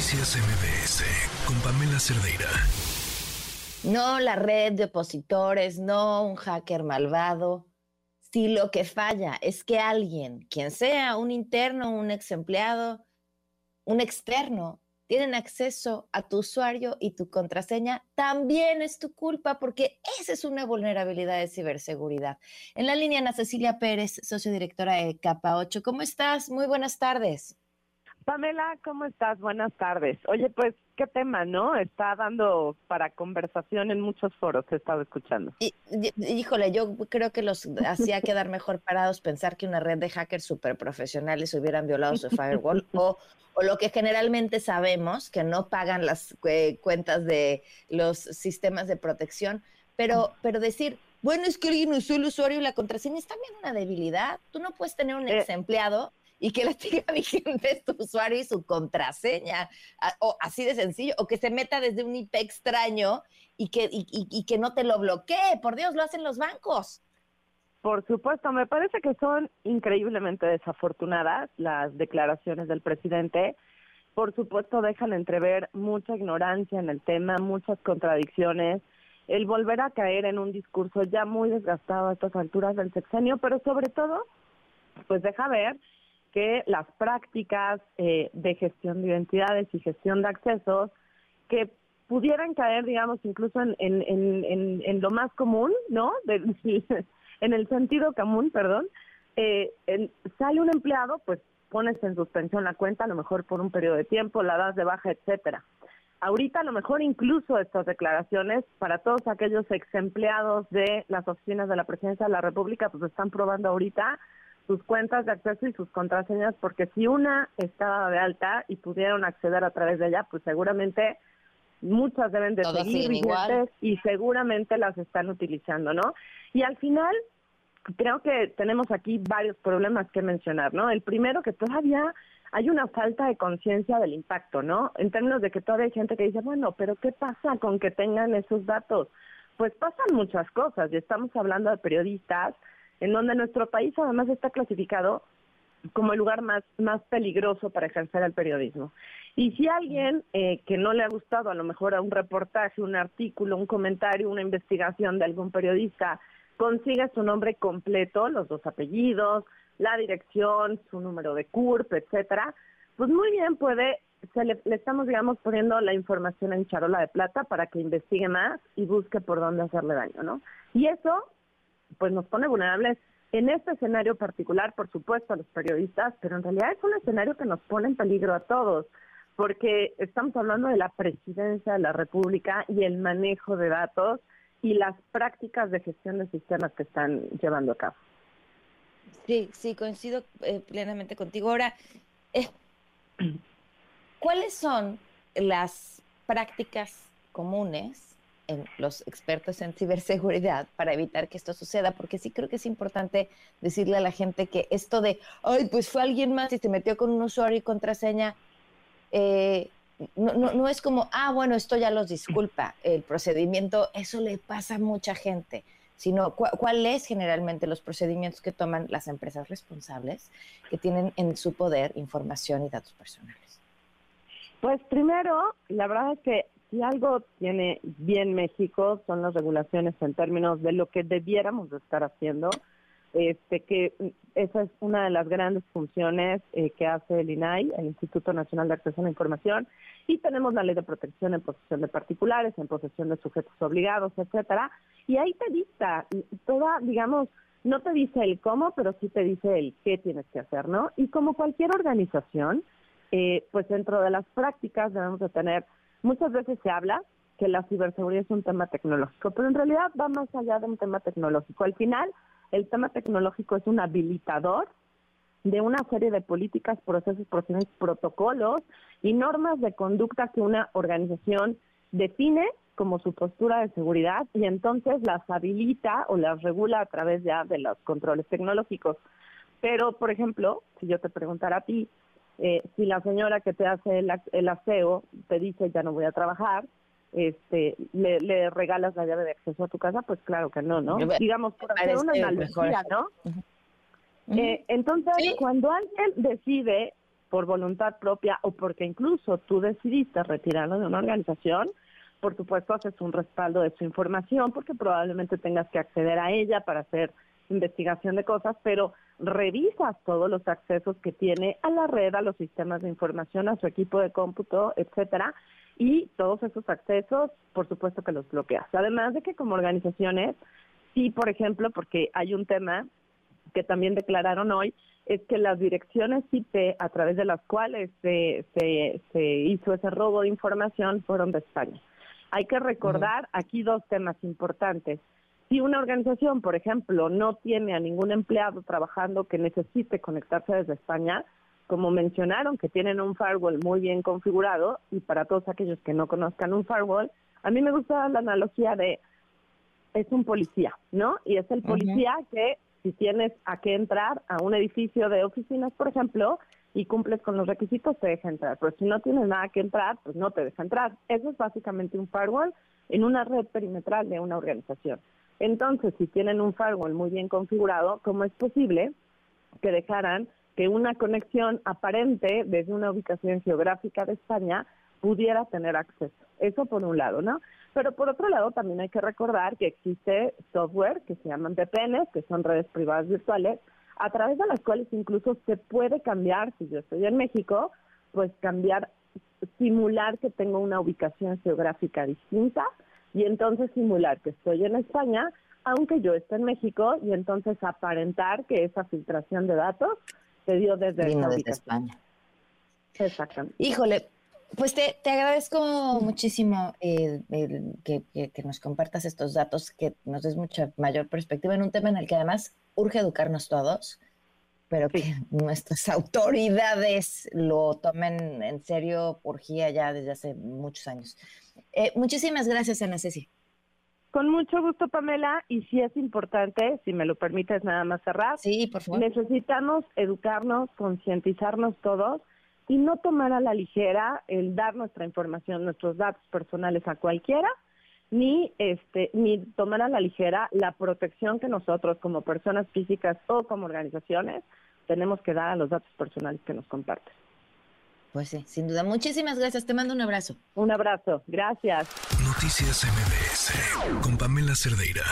Noticias MBS con Pamela Cerdeira. No la red de opositores, no un hacker malvado. Si lo que falla es que alguien, quien sea, un interno, un ex empleado, un externo, tienen acceso a tu usuario y tu contraseña, también es tu culpa porque esa es una vulnerabilidad de ciberseguridad. En la línea Ana Cecilia Pérez, sociodirectora de Capa 8. ¿Cómo estás? Muy buenas tardes. Pamela, ¿cómo estás? Buenas tardes. Oye, pues, qué tema, ¿no? Está dando para conversación en muchos foros, he estado escuchando. Y, híjole, yo creo que los hacía quedar mejor parados pensar que una red de hackers súper profesionales hubieran violado su firewall o, o lo que generalmente sabemos, que no pagan las eh, cuentas de los sistemas de protección, pero, pero decir, bueno, es que alguien usó el usuario y la contraseña es también una debilidad. Tú no puedes tener un eh, ex empleado y que la tenga vigente tu usuario y su contraseña, o así de sencillo, o que se meta desde un IP extraño y que, y, que no te lo bloquee, por Dios, lo hacen los bancos. Por supuesto, me parece que son increíblemente desafortunadas las declaraciones del presidente. Por supuesto, dejan entrever mucha ignorancia en el tema, muchas contradicciones, el volver a caer en un discurso ya muy desgastado a estas alturas del sexenio, pero sobre todo, pues deja ver que las prácticas eh, de gestión de identidades y gestión de accesos que pudieran caer, digamos, incluso en, en, en, lo más común, ¿no? en el sentido común, perdón. Eh, sale un empleado, pues pones en suspensión la cuenta, a lo mejor por un periodo de tiempo, la das de baja, etcétera. Ahorita a lo mejor incluso estas declaraciones para todos aquellos ex empleados de las oficinas de la Presidencia de la República, pues están probando ahorita sus cuentas de acceso y sus contraseñas, porque si una estaba de alta y pudieron acceder a través de ella, pues seguramente muchas deben de seguir vigentes y seguramente las están utilizando, ¿no? Y al final, creo que tenemos aquí varios problemas que mencionar, ¿no? El primero, que todavía hay una falta de conciencia del impacto, ¿no? En términos de que todavía hay gente que dice, bueno, pero ¿qué pasa con que tengan esos datos? Pues pasan muchas cosas y estamos hablando de periodistas en donde nuestro país además está clasificado como el lugar más, más peligroso para ejercer el periodismo. Y si alguien eh, que no le ha gustado a lo mejor a un reportaje, un artículo, un comentario, una investigación de algún periodista, consigue su nombre completo, los dos apellidos, la dirección, su número de CURP, etcétera, pues muy bien puede, se le, le, estamos, digamos, poniendo la información en charola de plata para que investigue más y busque por dónde hacerle daño, ¿no? Y eso pues nos pone vulnerables en este escenario particular, por supuesto, a los periodistas, pero en realidad es un escenario que nos pone en peligro a todos, porque estamos hablando de la presidencia de la República y el manejo de datos y las prácticas de gestión de sistemas que están llevando a cabo. Sí, sí, coincido eh, plenamente contigo. Ahora, eh, ¿cuáles son las prácticas comunes en los expertos en ciberseguridad para evitar que esto suceda, porque sí creo que es importante decirle a la gente que esto de, ay, pues fue alguien más y se metió con un usuario y contraseña, eh, no, no, es como, ah, bueno, esto ya los disculpa, el procedimiento, eso le pasa a mucha gente, sino cuáles generalmente los procedimientos que toman las empresas responsables que tienen en su poder información y datos personales. Pues primero, la verdad es que si algo tiene bien México son las regulaciones en términos de lo que debiéramos de estar haciendo, este que esa es una de las grandes funciones eh, que hace el INAI, el Instituto Nacional de Acceso a la Información, y tenemos la ley de protección en posesión de particulares, en posesión de sujetos obligados, etcétera, y ahí te dicta toda, digamos, no te dice el cómo, pero sí te dice el qué tienes que hacer, ¿no? Y como cualquier organización, eh, pues dentro de las prácticas debemos de tener Muchas veces se habla que la ciberseguridad es un tema tecnológico, pero en realidad va más allá de un tema tecnológico. Al final, el tema tecnológico es un habilitador de una serie de políticas, procesos, procedimientos, protocolos y normas de conducta que una organización define como su postura de seguridad y entonces las habilita o las regula a través ya de los controles tecnológicos. Pero, por ejemplo, si yo te preguntara a ti, eh, si la señora que te hace el, aseo te dice ya no voy a trabajar, este, le, regalas la llave de acceso a tu casa, pues claro que no, ¿no? Digamos, por hacer una analogía, ¿no? Eh, entonces, cuando alguien decide por voluntad propia o porque incluso tú decidiste retirarlo de una organización, por supuesto haces un respaldo de su información porque probablemente tengas que acceder a ella para hacer investigación de cosas, pero revisas todos los accesos que tiene a la red, a los sistemas de información, a su equipo de cómputo, etcétera, y todos esos accesos, por supuesto que los bloqueas. Además de que como organizaciones, sí, por ejemplo, porque hay un tema que también declararon hoy, es que las direcciones IP a través de las cuales se, se, hizo ese robo de información fueron de España. Hay que recordar aquí dos temas importantes. Si una organización, por ejemplo, no tiene a ningún empleado trabajando que necesite conectarse desde España, como mencionaron, que tienen un firewall muy bien configurado, y para todos aquellos que no conozcan un firewall, a mí me gusta la analogía de es un policía, ¿no? Y es el policía que si tienes a qué entrar a un edificio de oficinas, por ejemplo, y cumples con los requisitos, te deja entrar. Pero si no tienes nada que entrar, pues no te deja entrar. Eso es básicamente un firewall en una red perimetral de una organización. Entonces, si tienen un firewall muy bien configurado, ¿cómo es posible que dejaran que una conexión aparente desde una ubicación geográfica de España pudiera tener acceso? Eso por un lado, ¿no? Pero por otro lado, también hay que recordar que existe software que se llaman VPNs, que son redes privadas virtuales, a través de las cuales incluso se puede cambiar, si yo estoy en México, pues cambiar, simular que tengo una ubicación geográfica distinta y entonces simular que estoy en España, aunque yo esté en México, y entonces aparentar que esa filtración de datos se dio desde, desde España. Exactamente. Híjole, pues te, agradezco muchísimo eh, que, nos compartas estos datos, que nos des mucha mayor perspectiva en un tema en el que además urge educarnos todos, pero que nuestras autoridades lo tomen en serio, urgía ya desde hace muchos años. Eh, muchísimas gracias, Ana Ceci. Con mucho gusto, Pamela, y si es importante, si me lo permites nada más cerrar. Sí, por favor. Necesitamos educarnos, concientizarnos todos y no tomar a la ligera el dar nuestra información, nuestros datos personales a cualquiera, ni este ni tomar a la ligera la protección que nosotros como personas físicas o como organizaciones tenemos que dar a los datos personales que nos comparten. Pues sí, sin duda. Muchísimas gracias. Te mando un abrazo. Un abrazo. Gracias. Noticias MBS con Pamela Cerdeira.